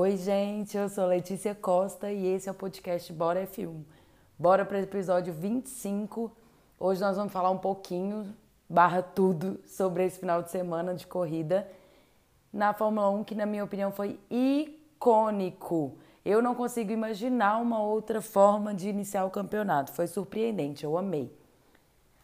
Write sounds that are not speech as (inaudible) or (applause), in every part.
Oi, gente, eu sou Letícia Costa e esse é o podcast Bora F1. Bora para o episódio 25. Hoje nós vamos falar um pouquinho, barra tudo, sobre esse final de semana de corrida na Fórmula 1, que na minha opinião foi icônico. Eu não consigo imaginar uma outra forma de iniciar o campeonato. Foi surpreendente, eu amei.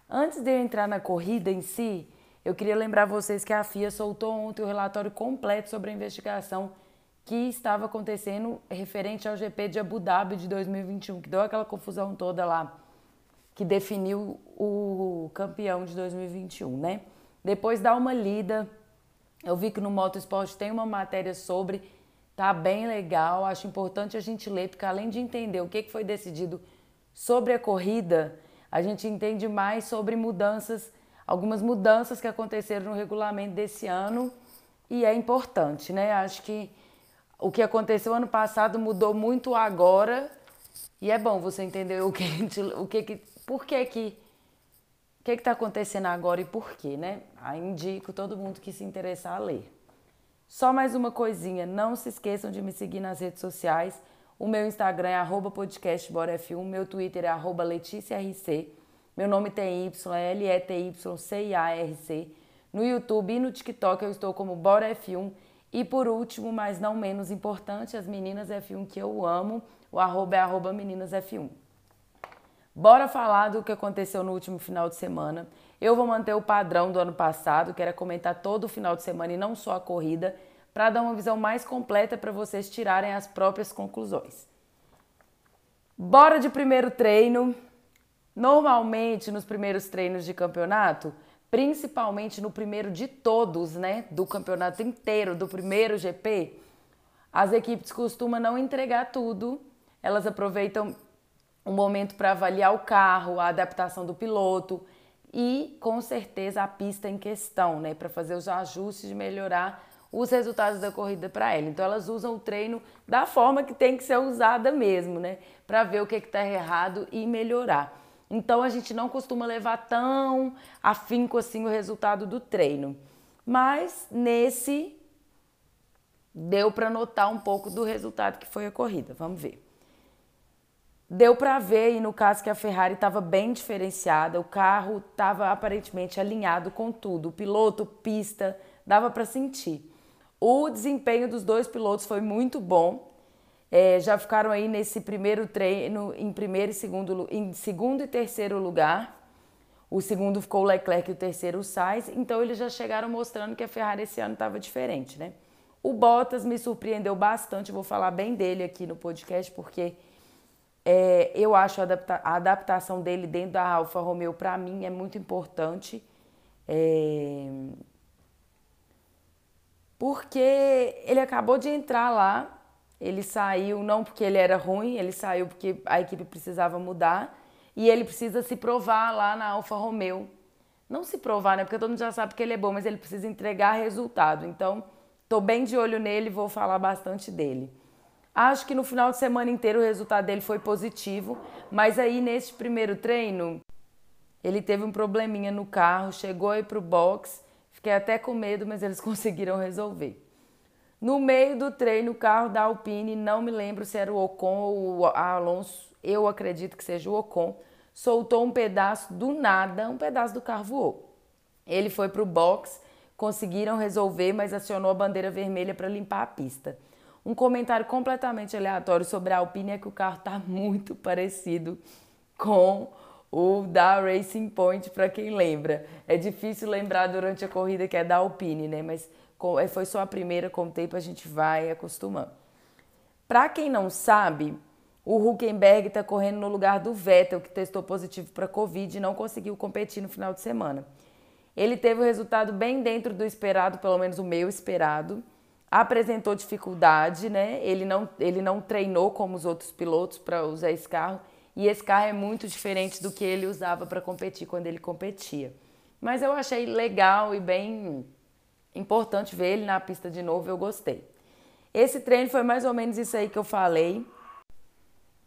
Antes de eu entrar na corrida em si, eu queria lembrar vocês que a FIA soltou ontem o relatório completo sobre a investigação que estava acontecendo referente ao GP de Abu Dhabi de 2021, que deu aquela confusão toda lá, que definiu o campeão de 2021, né? Depois dá uma lida. Eu vi que no Motorsport tem uma matéria sobre, tá bem legal. Acho importante a gente ler, porque além de entender o que foi decidido sobre a corrida, a gente entende mais sobre mudanças algumas mudanças que aconteceram no regulamento desse ano e é importante, né? Acho que o que aconteceu ano passado mudou muito agora e é bom você entender o que, o que, que por que que o que está acontecendo agora e por quê, né? Aí indico todo mundo que se interessar a ler. Só mais uma coisinha, não se esqueçam de me seguir nas redes sociais. O meu Instagram é arroba podcastboraf1, meu Twitter é arroba leticiarc. Meu nome tem Y, L E T Y C I A R C. No YouTube e no TikTok eu estou como Bora F1. E por último, mas não menos importante, as meninas F1 que eu amo, o arroba é arroba meninas F1. Bora falar do que aconteceu no último final de semana. Eu vou manter o padrão do ano passado, que era comentar todo o final de semana e não só a corrida, para dar uma visão mais completa para vocês tirarem as próprias conclusões. Bora de primeiro treino. Normalmente, nos primeiros treinos de campeonato, principalmente no primeiro de todos, né, do campeonato inteiro, do primeiro GP, as equipes costumam não entregar tudo, elas aproveitam um momento para avaliar o carro, a adaptação do piloto e, com certeza, a pista em questão, né, para fazer os ajustes de melhorar os resultados da corrida para ela. Então elas usam o treino da forma que tem que ser usada mesmo, né, para ver o que está errado e melhorar. Então a gente não costuma levar tão afinco assim o resultado do treino. Mas nesse deu para notar um pouco do resultado que foi a corrida. Vamos ver. Deu para ver, e no caso que a Ferrari estava bem diferenciada, o carro estava aparentemente alinhado com tudo, o piloto, pista, dava para sentir. O desempenho dos dois pilotos foi muito bom. É, já ficaram aí nesse primeiro treino em primeiro e segundo, em segundo e terceiro lugar. O segundo ficou o Leclerc e o terceiro o Sainz. Então eles já chegaram mostrando que a Ferrari esse ano estava diferente, né? O Bottas me surpreendeu bastante. Vou falar bem dele aqui no podcast porque é, eu acho a, adapta a, adaptação dele dentro da Alfa Romeo para mim é muito importante. É, porque ele acabou de entrar lá ele saiu não porque ele era ruim, ele saiu porque a equipe precisava mudar e ele precisa se provar lá na Alfa Romeo. Não se provar, né? Porque todo mundo já sabe que ele é bom, mas ele precisa entregar resultado. Então, tô bem de olho nele e vou falar bastante dele. Acho que no final de semana inteiro o resultado dele foi positivo, mas aí nesse primeiro treino ele teve um probleminha no carro, chegou aí pro box, fiquei até com medo, mas eles (laughs) conseguiram resolver. No meio do treino, o carro da Alpine, não me lembro se era o Ocon ou o Alonso, eu acredito que seja o Ocon, soltou um pedaço do nada, um pedaço do carro voou. Ele foi para o box, conseguiram resolver, mas acionou a bandeira vermelha para limpar a pista. Um comentário completamente aleatório sobre a Alpine é que o carro está (laughs) muito parecido com o da Racing Point, para quem lembra. É difícil lembrar durante a corrida que é da Alpine, né? Mas foi só a primeira, com o tempo a gente vai acostumando. Para quem não sabe, o Huckenberg está correndo no lugar do Vettel, que testou positivo para Covid e não conseguiu competir no final de semana. Ele teve o resultado bem dentro do esperado, pelo menos o meu esperado. Apresentou dificuldade, né? Ele não, ele não treinou como os outros pilotos para usar esse carro. E esse carro é muito diferente do que ele usava para competir quando ele competia. Mas eu achei legal e bem importante ver ele na pista de novo, eu gostei. Esse treino foi mais ou menos isso aí que eu falei.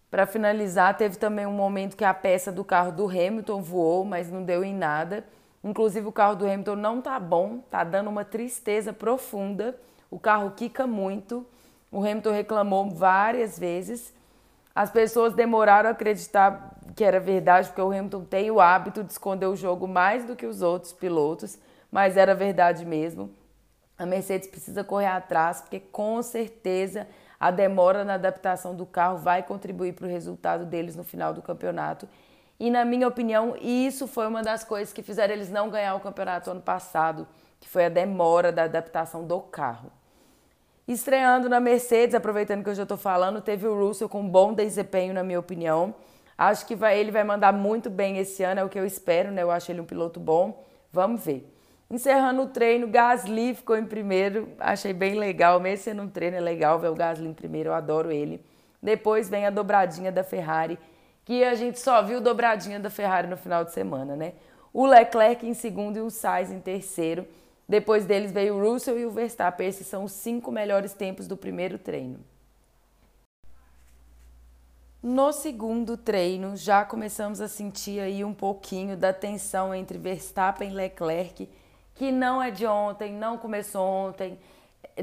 Para finalizar, teve também um momento que a peça do carro do Hamilton voou, mas não deu em nada. Inclusive o carro do Hamilton não tá bom, tá dando uma tristeza profunda. O carro quica muito. O Hamilton reclamou várias vezes. As pessoas demoraram a acreditar que era verdade, porque o Hamilton tem o hábito de esconder o jogo mais do que os outros pilotos, mas era verdade mesmo. A Mercedes precisa correr atrás, porque com certeza a demora na adaptação do carro vai contribuir para o resultado deles no final do campeonato. E na minha opinião, isso foi uma das coisas que fizeram eles não ganhar o campeonato ano passado, que foi a demora da adaptação do carro. Estreando na Mercedes, aproveitando que eu já estou falando, teve o Russell com um bom desempenho, na minha opinião. Acho que vai, ele vai mandar muito bem esse ano, é o que eu espero, né? Eu acho ele um piloto bom. Vamos ver. Encerrando o treino, Gasly ficou em primeiro, achei bem legal, mesmo sendo um treino é legal ver o Gasly em primeiro, eu adoro ele. Depois vem a dobradinha da Ferrari, que a gente só viu dobradinha da Ferrari no final de semana, né? O Leclerc em segundo e o Sainz em terceiro. Depois deles veio o Russell e o Verstappen. Esses são os cinco melhores tempos do primeiro treino. No segundo treino, já começamos a sentir aí um pouquinho da tensão entre Verstappen e Leclerc, que não é de ontem, não começou ontem,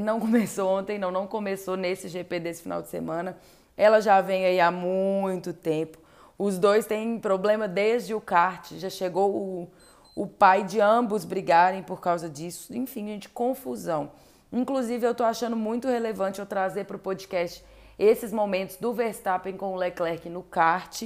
não (laughs) começou ontem, não, não começou nesse GP desse final de semana. Ela já vem aí há muito tempo. Os dois têm problema desde o kart, já chegou o, o pai de ambos brigarem por causa disso. Enfim, gente, confusão. Inclusive, eu estou achando muito relevante eu trazer para o podcast esses momentos do Verstappen com o Leclerc no kart,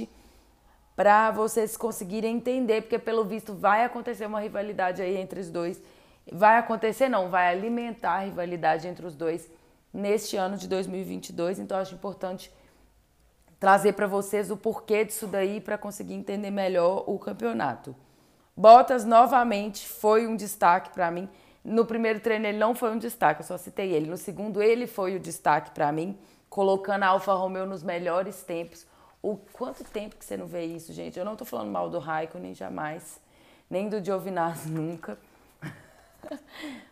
para vocês conseguirem entender, porque pelo visto vai acontecer uma rivalidade aí entre os dois. Vai acontecer, não, vai alimentar a rivalidade entre os dois neste ano de 2022. Então, acho importante trazer para vocês o porquê disso daí para conseguir entender melhor o campeonato. Bottas novamente foi um destaque para mim. No primeiro treino ele não foi um destaque, eu só citei ele. No segundo ele foi o destaque para mim, colocando a Alfa Romeo nos melhores tempos. O quanto tempo que você não vê isso, gente? Eu não tô falando mal do Raikkonen jamais, nem do Giovinazzi (laughs) nunca.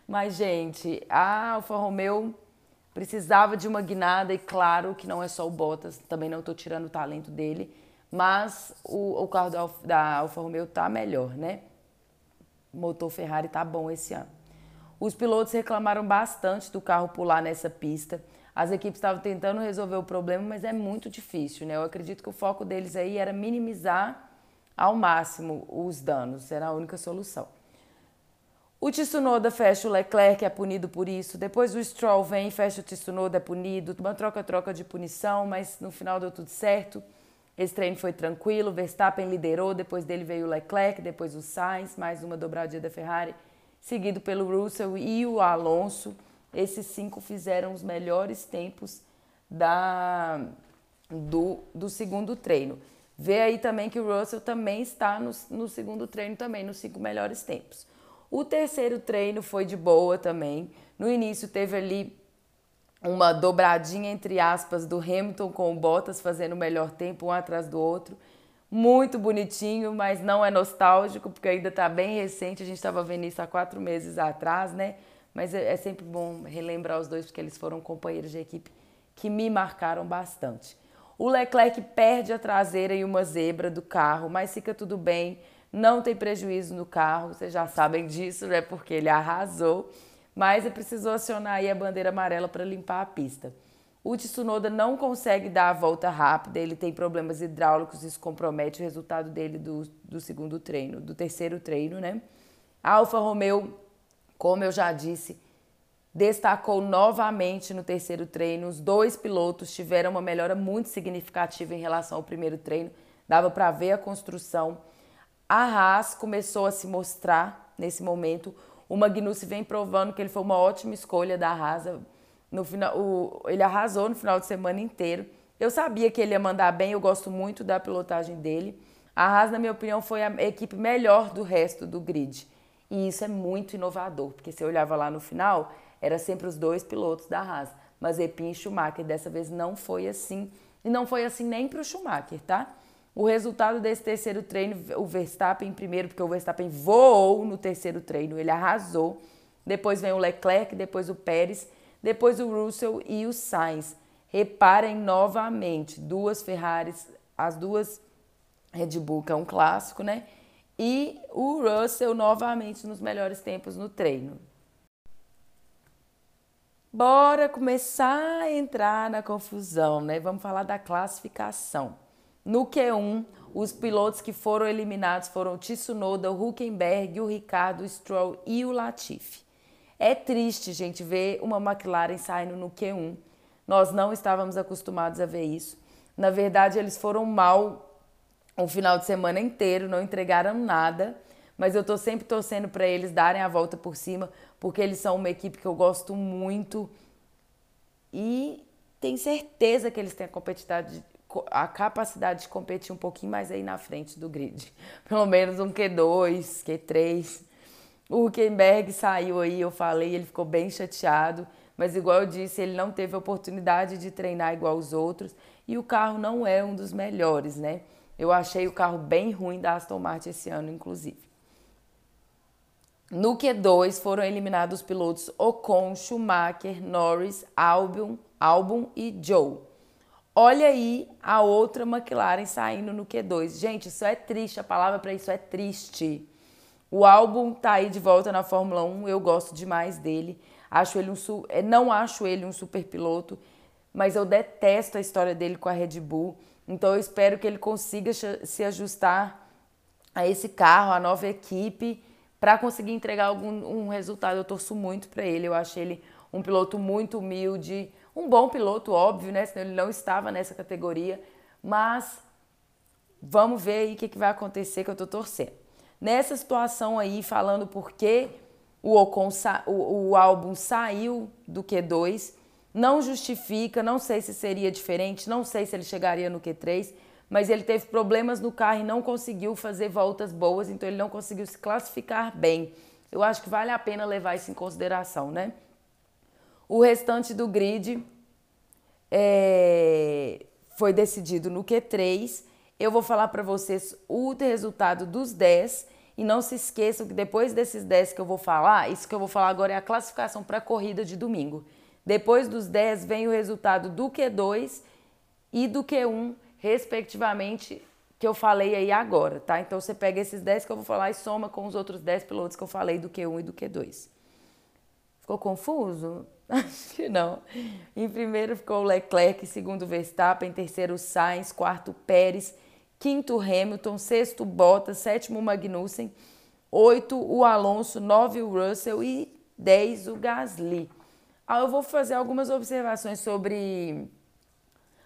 Mas gente, a Alfa Romeo precisava de uma guinada e claro que não é só o Bottas, também não estou tirando o talento dele, mas o, o carro da, Alfa, da Alfa Romeo tá melhor, né? O motor Ferrari tá bom esse ano. Os pilotos reclamaram bastante do carro pular nessa pista. As equipes estavam tentando resolver o problema, mas é muito difícil, né? Eu acredito que o foco deles aí era minimizar ao máximo os danos, era a única solução. O Tsunoda fecha o Leclerc, é punido por isso. Depois o Stroll vem e fecha o Tsunoda, é punido. Uma troca-troca de punição, mas no final deu tudo certo. Esse treino foi tranquilo. Verstappen liderou, depois dele veio o Leclerc, depois o Sainz, mais uma dobradinha da Ferrari, seguido pelo Russell e o Alonso. Esses cinco fizeram os melhores tempos da, do, do segundo treino. Vê aí também que o Russell também está no, no segundo treino também, nos cinco melhores tempos. O terceiro treino foi de boa também. No início teve ali uma dobradinha entre aspas do Hamilton com o Bottas fazendo o melhor tempo um atrás do outro. Muito bonitinho, mas não é nostálgico porque ainda está bem recente. A gente estava vendo isso há quatro meses atrás, né? Mas é, é sempre bom relembrar os dois porque eles foram companheiros de equipe que me marcaram bastante. O Leclerc perde a traseira e uma zebra do carro, mas fica tudo bem não tem prejuízo no carro, vocês já sabem disso, né? Porque ele arrasou, mas ele precisou acionar aí a bandeira amarela para limpar a pista. O Tsunoda não consegue dar a volta rápida, ele tem problemas hidráulicos, isso compromete o resultado dele do, do segundo treino, do terceiro treino, né? A Alfa Romeo, como eu já disse, destacou novamente no terceiro treino. Os dois pilotos tiveram uma melhora muito significativa em relação ao primeiro treino. Dava para ver a construção. A Haas começou a se mostrar nesse momento. O Magnussen vem provando que ele foi uma ótima escolha da Haas. No final, o, ele arrasou no final de semana inteiro. Eu sabia que ele ia mandar bem, eu gosto muito da pilotagem dele. A Haas, na minha opinião, foi a equipe melhor do resto do grid. E isso é muito inovador, porque se eu olhava lá no final, era sempre os dois pilotos da Haas. Mas Epin e Schumacher, dessa vez não foi assim. E não foi assim nem para o Schumacher, tá? O resultado desse terceiro treino, o Verstappen primeiro, porque o Verstappen voou no terceiro treino, ele arrasou. Depois vem o Leclerc, depois o Pérez, depois o Russell e o Sainz. Reparem novamente, duas Ferraris, as duas Red Bull, que é um clássico, né? E o Russell novamente nos melhores tempos no treino. Bora começar a entrar na confusão, né? Vamos falar da classificação. No Q1, os pilotos que foram eliminados foram o Tsunoda, o Huckenberg, o Ricardo, o Stroll e o Latifi. É triste, gente, ver uma McLaren saindo no Q1. Nós não estávamos acostumados a ver isso. Na verdade, eles foram mal o final de semana inteiro, não entregaram nada. Mas eu tô sempre torcendo para eles darem a volta por cima, porque eles são uma equipe que eu gosto muito e tenho certeza que eles têm a a capacidade de competir um pouquinho mais aí na frente do grid. (laughs) Pelo menos um Q2, Q3. O Huckenberg saiu aí, eu falei, ele ficou bem chateado, mas igual eu disse, ele não teve oportunidade de treinar igual os outros e o carro não é um dos melhores, né? Eu achei o carro bem ruim da Aston Martin esse ano, inclusive. No Q2 foram eliminados os pilotos Ocon, Schumacher, Norris, Albon, Albon e Joe. Olha aí a outra McLaren saindo no Q2. Gente, isso é triste, a palavra para isso é triste. O Albon tá aí de volta na Fórmula 1, eu gosto demais dele. Acho ele um eh, não acho ele um super piloto, mas eu detesto a história dele com a Red Bull. Então eu espero que ele consiga se ajustar a esse carro, a nova equipe para conseguir entregar algum um resultado. Eu torço muito para ele. Eu acho ele um piloto muito humilde, um bom piloto, óbvio, né? Senão ele não estava nessa categoria. Mas vamos ver aí o que, que vai acontecer que eu tô torcendo. Nessa situação aí, falando por que o, o, o álbum saiu do Q2, não justifica, não sei se seria diferente, não sei se ele chegaria no Q3 mas ele teve problemas no carro e não conseguiu fazer voltas boas, então ele não conseguiu se classificar bem. Eu acho que vale a pena levar isso em consideração, né? O restante do grid é, foi decidido no Q3. Eu vou falar para vocês o resultado dos 10 e não se esqueçam que depois desses 10 que eu vou falar, isso que eu vou falar agora é a classificação para a corrida de domingo. Depois dos 10 vem o resultado do Q2 e do Q1 respectivamente, que eu falei aí agora, tá? Então você pega esses 10 que eu vou falar e soma com os outros 10 pilotos que eu falei do Q1 e do Q2. Ficou confuso? (laughs) Acho que não. Em primeiro ficou o Leclerc, segundo Verstappen, terceiro Sainz, quarto Pérez, quinto Hamilton, sexto Bottas, sétimo Magnussen, oito o Alonso, nove o Russell e dez o Gasly. Ah, eu vou fazer algumas observações sobre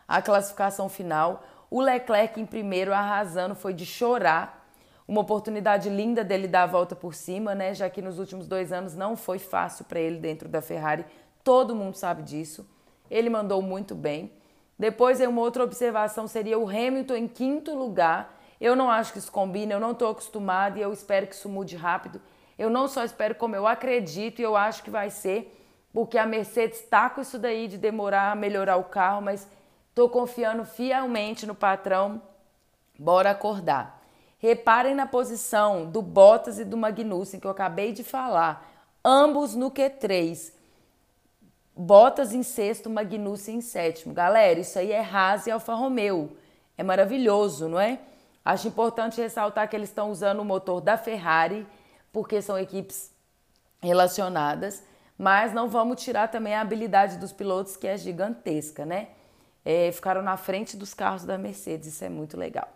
a classificação final. O Leclerc em primeiro, arrasando, foi de chorar. Uma oportunidade linda dele dar a volta por cima, né? Já que nos últimos dois anos não foi fácil para ele dentro da Ferrari. Todo mundo sabe disso. Ele mandou muito bem. Depois, uma outra observação seria o Hamilton em quinto lugar. Eu não acho que isso combina, eu não estou acostumada e eu espero que isso mude rápido. Eu não só espero, como eu acredito e eu acho que vai ser, porque a Mercedes está com isso daí de demorar a melhorar o carro, mas Estou confiando fielmente no patrão. Bora acordar. Reparem na posição do Bottas e do Magnussen, que eu acabei de falar. Ambos no Q3. Bottas em sexto, Magnussen em sétimo. Galera, isso aí é Haas e Alfa Romeo. É maravilhoso, não é? Acho importante ressaltar que eles estão usando o motor da Ferrari, porque são equipes relacionadas, mas não vamos tirar também a habilidade dos pilotos, que é gigantesca, né? é, ficaram na frente dos carros da Mercedes. Isso é muito legal.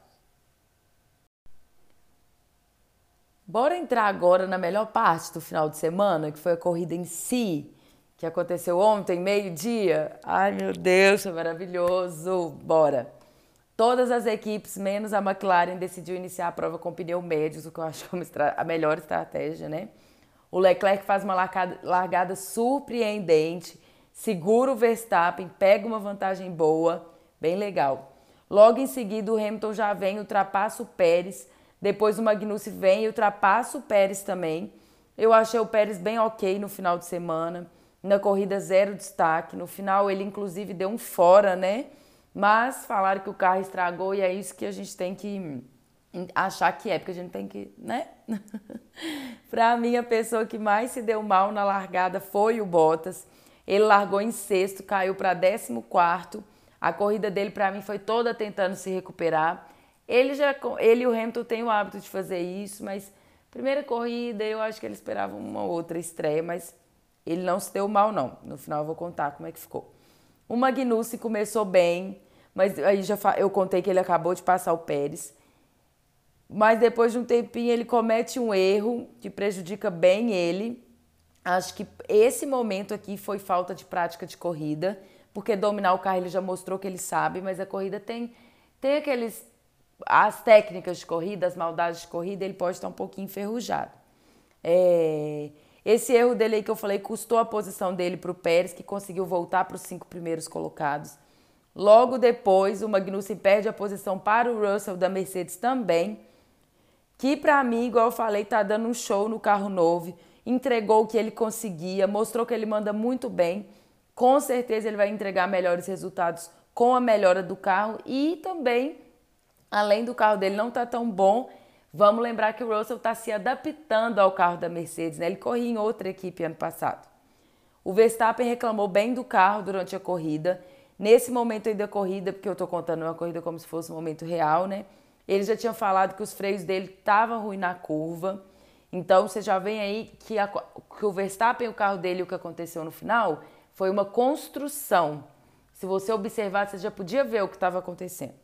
Bora entrar agora na melhor parte do final de semana, que foi a corrida em si, que aconteceu ontem, meio-dia. Ai, meu Deus, foi maravilhoso. Bora. Todas as equipes, menos a McLaren, decidiu iniciar a prova com pneu médios, o que eu acho é a melhor estratégia, né? O Leclerc faz uma largada surpreendente segura o Verstappen, pega uma vantagem boa, bem legal. Logo em seguida, o Hamilton já vem, ultrapassa o Pérez. Depois o Magnussen vem e ultrapassa o Pérez também. Eu achei o Pérez bem ok no final de semana. Na corrida, zero destaque. No final, ele inclusive deu um fora, né? Mas falaram que o carro estragou e é isso que a gente tem que achar que é, porque a gente tem que, né? (laughs) Para mim, a pessoa que mais se deu mal na largada foi o Bottas. Ele largou em sexto, caiu para décimo quarto. A corrida dele para mim foi toda tentando se recuperar. Ele já ele e o Hamilton têm o hábito de fazer isso, mas primeira corrida eu acho que ele esperava uma outra estreia, mas ele não se deu mal, não. No final eu vou contar como é que ficou. O Magnussen começou bem, mas aí já eu contei que ele acabou de passar o Pérez. Mas depois de um tempinho ele comete um erro que prejudica bem ele. Acho que esse momento aqui foi falta de prática de corrida, porque dominar o carro ele já mostrou que ele sabe, mas a corrida tem tem aqueles as técnicas de corrida, as maldades de corrida, ele pode estar um pouquinho enferrujado. É, esse erro dele aí que eu falei custou a posição dele para o Pérez, que conseguiu voltar para os cinco primeiros colocados. Logo depois, o Magnussen perde a posição para o Russell da Mercedes também, que para mim, igual eu falei, tá dando um show no carro novo, entregou o que ele conseguia, mostrou que ele manda muito bem. Com certeza ele vai entregar melhores resultados com a melhora do carro e também além do carro dele não tá tão bom, vamos lembrar que o Russell está se adaptando ao carro da Mercedes, né? Ele corria em outra equipe ano passado. O Verstappen reclamou bem do carro durante a corrida. Nesse momento aí da corrida, porque eu estou contando uma corrida como se fosse um momento real, né? Ele já tinha falado que os freios dele estavam ruins na curva. Então você já vem aí que, a, que o Verstappen, o carro dele, o que aconteceu no final, foi uma construção. Se você observar, você já podia ver o que estava acontecendo.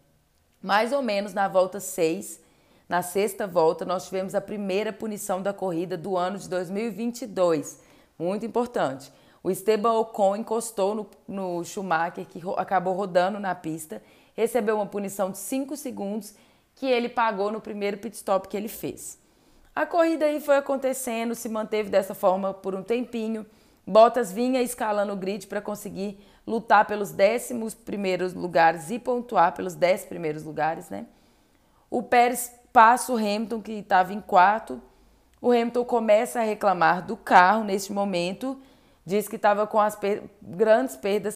Mais ou menos na volta 6, na sexta volta, nós tivemos a primeira punição da corrida do ano de 2022. Muito importante. O Esteban Ocon encostou no, no Schumacher, que ro acabou rodando na pista, recebeu uma punição de 5 segundos que ele pagou no primeiro pit stop que ele fez. A corrida aí foi acontecendo, se manteve dessa forma por um tempinho. Bottas vinha escalando o grid para conseguir lutar pelos décimos primeiros lugares e pontuar pelos dez primeiros lugares, né? O Pérez passa o Hamilton, que estava em quarto. O Hamilton começa a reclamar do carro neste momento, diz que estava com as per grandes perdas.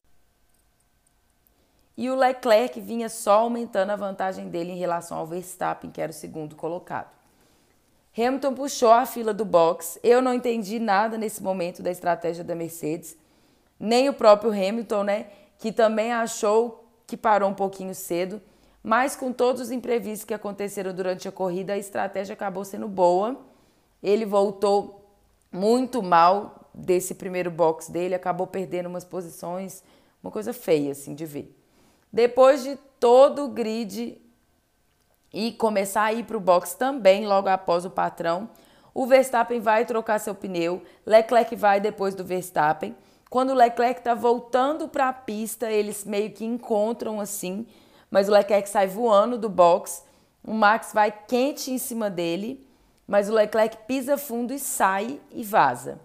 E o Leclerc vinha só aumentando a vantagem dele em relação ao Verstappen, que era o segundo colocado. Hamilton puxou a fila do box. Eu não entendi nada nesse momento da estratégia da Mercedes nem o próprio Hamilton, né, que também achou que parou um pouquinho cedo, mas com todos os imprevistos que aconteceram durante a corrida, a estratégia acabou sendo boa. Ele voltou muito mal desse primeiro box dele, acabou perdendo umas posições, uma coisa feia assim de ver. Depois de todo o grid e começar a ir para o box também logo após o patrão, o Verstappen vai trocar seu pneu, Leclerc vai depois do Verstappen. Quando o Leclerc está voltando para a pista, eles meio que encontram assim, mas o Leclerc sai voando do box. O Max vai quente em cima dele, mas o Leclerc pisa fundo e sai e vaza.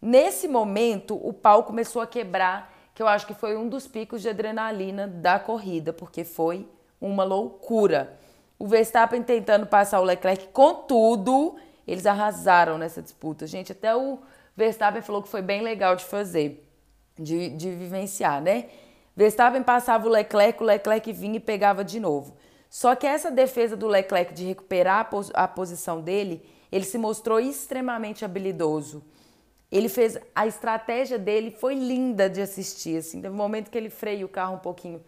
Nesse momento, o pau começou a quebrar, que eu acho que foi um dos picos de adrenalina da corrida, porque foi uma loucura. O Verstappen tentando passar o Leclerc, contudo, eles arrasaram nessa disputa. Gente, até o Verstappen falou que foi bem legal de fazer, de, de vivenciar, né? Verstappen passava o Leclerc, o Leclerc vinha e pegava de novo. Só que essa defesa do Leclerc de recuperar a, pos a posição dele, ele se mostrou extremamente habilidoso. Ele fez a estratégia dele foi linda de assistir, assim, no momento que ele freia o carro um pouquinho,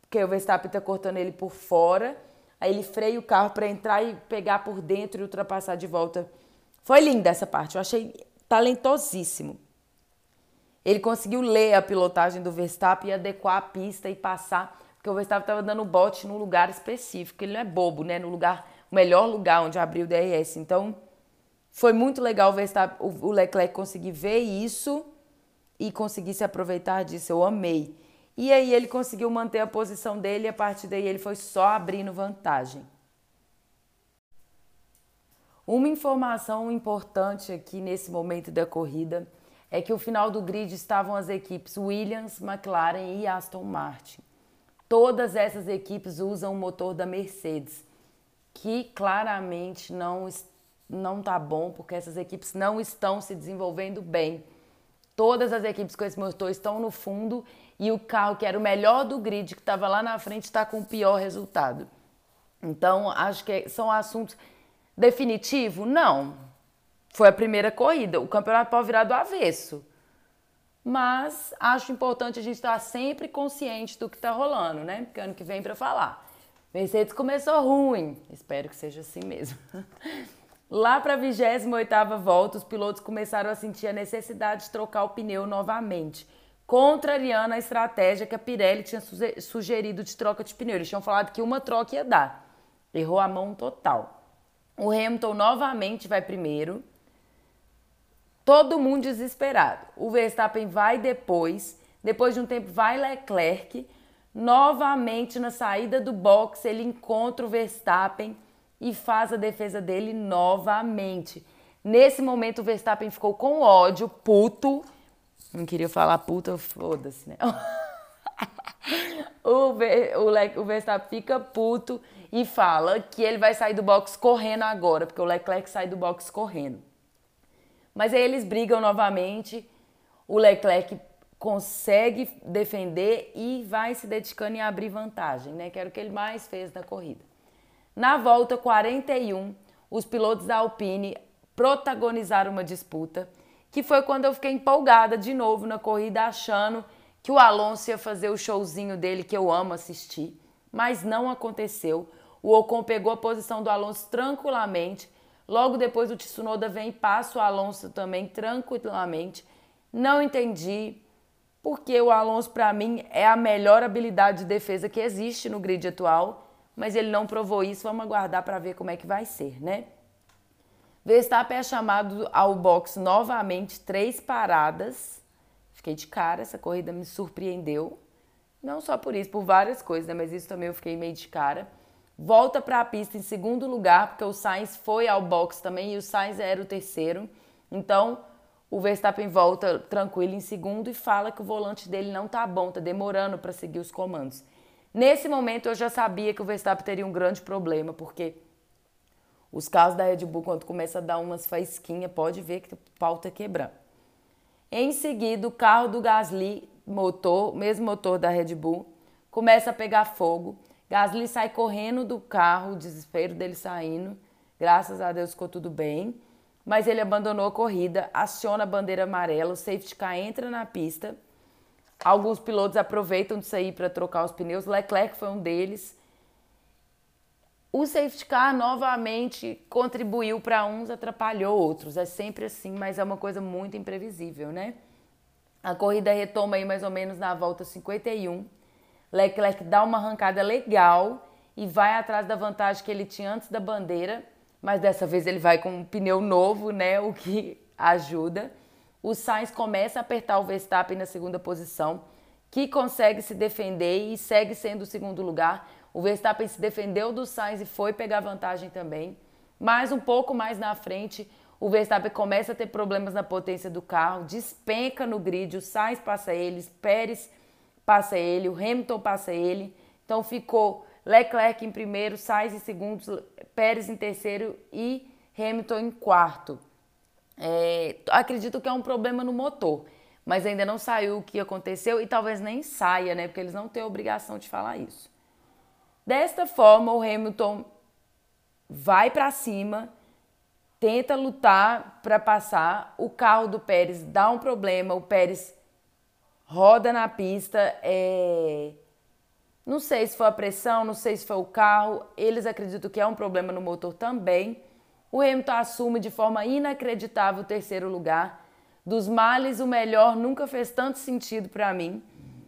porque o Verstappen está cortando ele por fora, aí ele freia o carro para entrar e pegar por dentro e ultrapassar de volta. Foi linda essa parte. Eu achei talentosíssimo. Ele conseguiu ler a pilotagem do Verstappen e adequar a pista e passar, porque o Verstappen estava dando bote num lugar específico. Ele não é bobo, né? No lugar, o melhor lugar onde abriu o DRS. Então, foi muito legal Verstappen, o Leclerc conseguir ver isso e conseguir se aproveitar disso. Eu amei. E aí ele conseguiu manter a posição dele e a partir daí ele foi só abrindo vantagem. Uma informação importante aqui nesse momento da corrida é que o final do grid estavam as equipes Williams, McLaren e Aston Martin. Todas essas equipes usam o motor da Mercedes, que claramente não não tá bom porque essas equipes não estão se desenvolvendo bem. Todas as equipes com esse motor estão no fundo e o carro que era o melhor do grid, que estava lá na frente, está com o pior resultado. Então, acho que são assuntos Definitivo? Não. Foi a primeira corrida. O campeonato pode virar do avesso. Mas acho importante a gente estar sempre consciente do que está rolando, né? Porque ano que vem para falar. Mercedes começou ruim. Espero que seja assim mesmo. (laughs) Lá para a 28ª volta, os pilotos começaram a sentir a necessidade de trocar o pneu novamente, contrariando a estratégia que a Pirelli tinha sugerido de troca de pneu. Eles tinham falado que uma troca ia dar. Errou a mão total. O Hamilton novamente vai primeiro. Todo mundo desesperado. O Verstappen vai depois. Depois de um tempo vai Leclerc. Novamente na saída do box ele encontra o Verstappen e faz a defesa dele novamente. Nesse momento o Verstappen ficou com ódio, puto. Não queria falar puta, foda-se, né? (laughs) o, Ver, o, Le, o Verstappen fica puto e fala que ele vai sair do box correndo agora, porque o Leclerc sai do box correndo. Mas aí eles brigam novamente, o Leclerc consegue defender e vai se dedicando em abrir vantagem, né? Que era o que ele mais fez na corrida. Na volta 41, os pilotos da Alpine protagonizaram uma disputa, que foi quando eu fiquei empolgada de novo na corrida, achando que o Alonso ia fazer o showzinho dele que eu amo assistir, mas não aconteceu. O Ocon pegou a posição do Alonso tranquilamente. Logo depois o Tsunoda vem e passa o Alonso também tranquilamente. Não entendi porque o Alonso para mim é a melhor habilidade de defesa que existe no grid atual, mas ele não provou isso. Vamos aguardar para ver como é que vai ser, né? Verstappen é chamado ao box novamente, três paradas. Fiquei de cara, essa corrida me surpreendeu. Não só por isso, por várias coisas, né? Mas isso também eu fiquei meio de cara volta para a pista em segundo lugar, porque o Sainz foi ao box também e o Sainz era o terceiro. Então, o Verstappen volta tranquilo em segundo e fala que o volante dele não tá bom, tá demorando para seguir os comandos. Nesse momento eu já sabia que o Verstappen teria um grande problema, porque os carros da Red Bull, quando começa a dar umas faísquinhas, pode ver que o pau tá quebrando. Em seguida, o carro do Gasly, motor, mesmo motor da Red Bull, começa a pegar fogo. Gasly sai correndo do carro, o desespero dele saindo. Graças a Deus ficou tudo bem. Mas ele abandonou a corrida, aciona a bandeira amarela, o safety car entra na pista. Alguns pilotos aproveitam de sair para trocar os pneus. Leclerc foi um deles. O safety car novamente contribuiu para uns, atrapalhou outros. É sempre assim, mas é uma coisa muito imprevisível, né? A corrida retoma aí mais ou menos na volta 51. Leclerc dá uma arrancada legal e vai atrás da vantagem que ele tinha antes da bandeira, mas dessa vez ele vai com um pneu novo, né, o que ajuda. O Sainz começa a apertar o Verstappen na segunda posição, que consegue se defender e segue sendo o segundo lugar. O Verstappen se defendeu do Sainz e foi pegar vantagem também. Mas um pouco mais na frente, o Verstappen começa a ter problemas na potência do carro, despenca no grid, o Sainz passa eles, Pérez passa ele, o Hamilton passa ele. Então ficou Leclerc em primeiro, Sainz em segundo, Pérez em terceiro e Hamilton em quarto. É, acredito que é um problema no motor, mas ainda não saiu o que aconteceu e talvez nem saia, né? Porque eles não têm obrigação de falar isso. Desta forma, o Hamilton vai para cima, tenta lutar para passar. O carro do Pérez dá um problema, o Pérez roda na pista. É... Não sei se foi a pressão, não sei se foi o carro. Eles acreditam que é um problema no motor também. O Hamilton assume de forma inacreditável o terceiro lugar. Dos males, o melhor nunca fez tanto sentido para mim.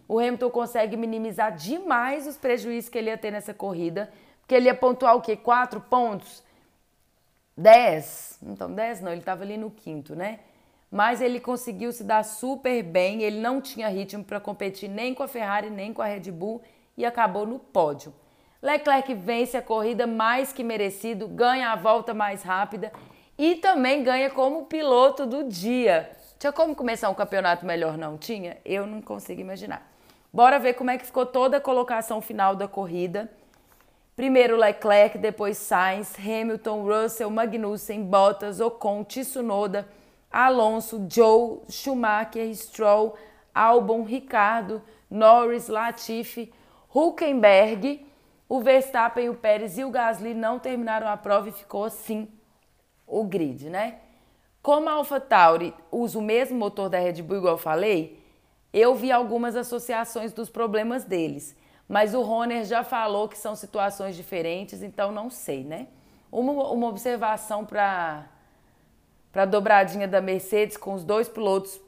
O Hamilton consegue minimizar demais os prejuízos que ele ia ter nessa corrida, porque ele ia pontuar o quê? Quatro pontos? Dez? Então, dez não, ele estava ali no quinto, né? mas ele conseguiu se dar super bem. Ele não tinha ritmo para competir nem com a Ferrari, nem com a Red Bull e acabou no pódio. Leclerc vence a corrida mais que merecido, ganha a volta mais rápida e também ganha como piloto do dia. Tinha como começar um campeonato melhor? Não tinha? Eu não consigo imaginar. Bora ver como é que ficou toda a colocação final da corrida. Primeiro Leclerc, depois Sainz, Hamilton, Russell, Magnussen, Bottas, Ocon, Tsunoda, Alonso, Joe, Schumacher, Stroll, Albon, Ricardo, Norris, Latifi, Huckenberg, o Verstappen, o Pérez e o Gasly não terminaram a prova e ficou assim o grid, né? Como a AlphaTauri usa o mesmo motor da Red Bull, igual eu falei, eu vi algumas associações dos problemas deles. Mas o Roner já falou que são situações diferentes, então não sei, né? Uma, uma observação para a dobradinha da Mercedes com os dois pilotos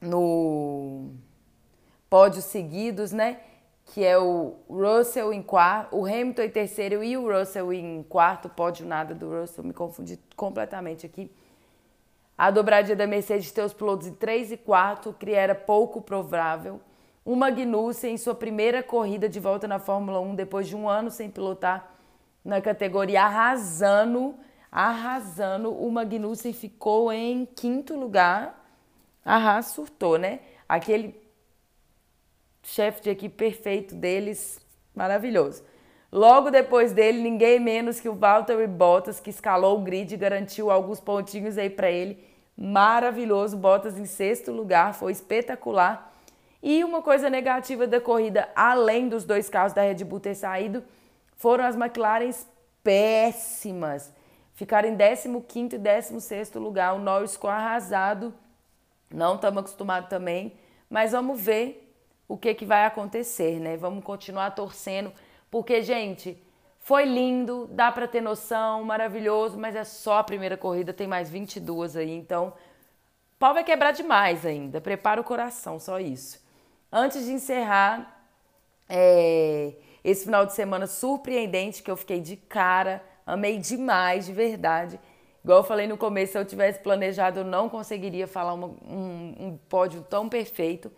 no pódio seguidos, né? Que é o Russell em quarto, o Hamilton em terceiro e o Russell em quarto, pódio nada do Russell, me confundi completamente aqui. A dobradinha da Mercedes ter os pilotos em 3 e 4, que era pouco provável. O Magnussen em sua primeira corrida de volta na Fórmula 1, depois de um ano sem pilotar na categoria, arrasando, arrasando. O Magnussen ficou em quinto lugar. Arras surtou, né? Aquele chefe de equipe perfeito deles, maravilhoso. Logo depois dele, ninguém menos que o Valtteri Bottas, que escalou o grid e garantiu alguns pontinhos aí para ele. Maravilhoso, Bottas em sexto lugar, foi espetacular. E uma coisa negativa da corrida, além dos dois carros da Red Bull ter saído, foram as McLarens péssimas. Ficaram em 15 e 16 lugar. O Norris ficou arrasado. Não estamos acostumados também. Mas vamos ver o que, que vai acontecer, né? Vamos continuar torcendo porque, gente, foi lindo, dá para ter noção, maravilhoso, mas é só a primeira corrida, tem mais 22 aí, então o pau vai quebrar demais ainda. Prepara o coração, só isso. Antes de encerrar, é, esse final de semana surpreendente que eu fiquei de cara, amei demais, de verdade. Igual eu falei no começo, se eu tivesse planejado, eu não conseguiria falar uma, um, um pódio tão perfeito.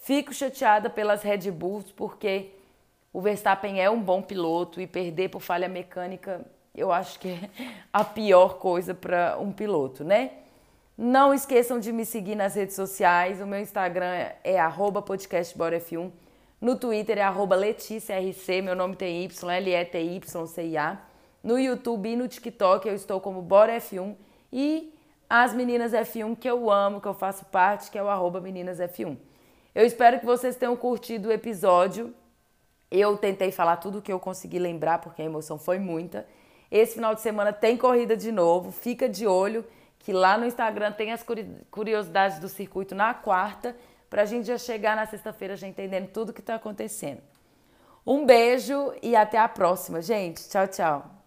Fico chateada pelas Red Bulls, porque o Verstappen é um bom piloto e perder por falha mecânica, eu acho que é a pior coisa para um piloto, né? Não esqueçam de me seguir nas redes sociais. O meu Instagram é podcastboraf1. No Twitter é arroba LeticiaRC, meu nome tem Y, L-E-T-Y-C-I-A. No YouTube e no TikTok eu estou como BoraF1. E as Meninas F1 que eu amo, que eu faço parte, que é o arroba Meninas F1. Eu espero que vocês tenham curtido o episódio. Eu tentei falar tudo o que eu consegui lembrar, porque a emoção foi muita. Esse final de semana tem corrida de novo, fica de olho que lá no Instagram tem as curiosidades do circuito na quarta, para a gente já chegar na sexta-feira já entendendo tudo o que está acontecendo. Um beijo e até a próxima, gente. Tchau, tchau.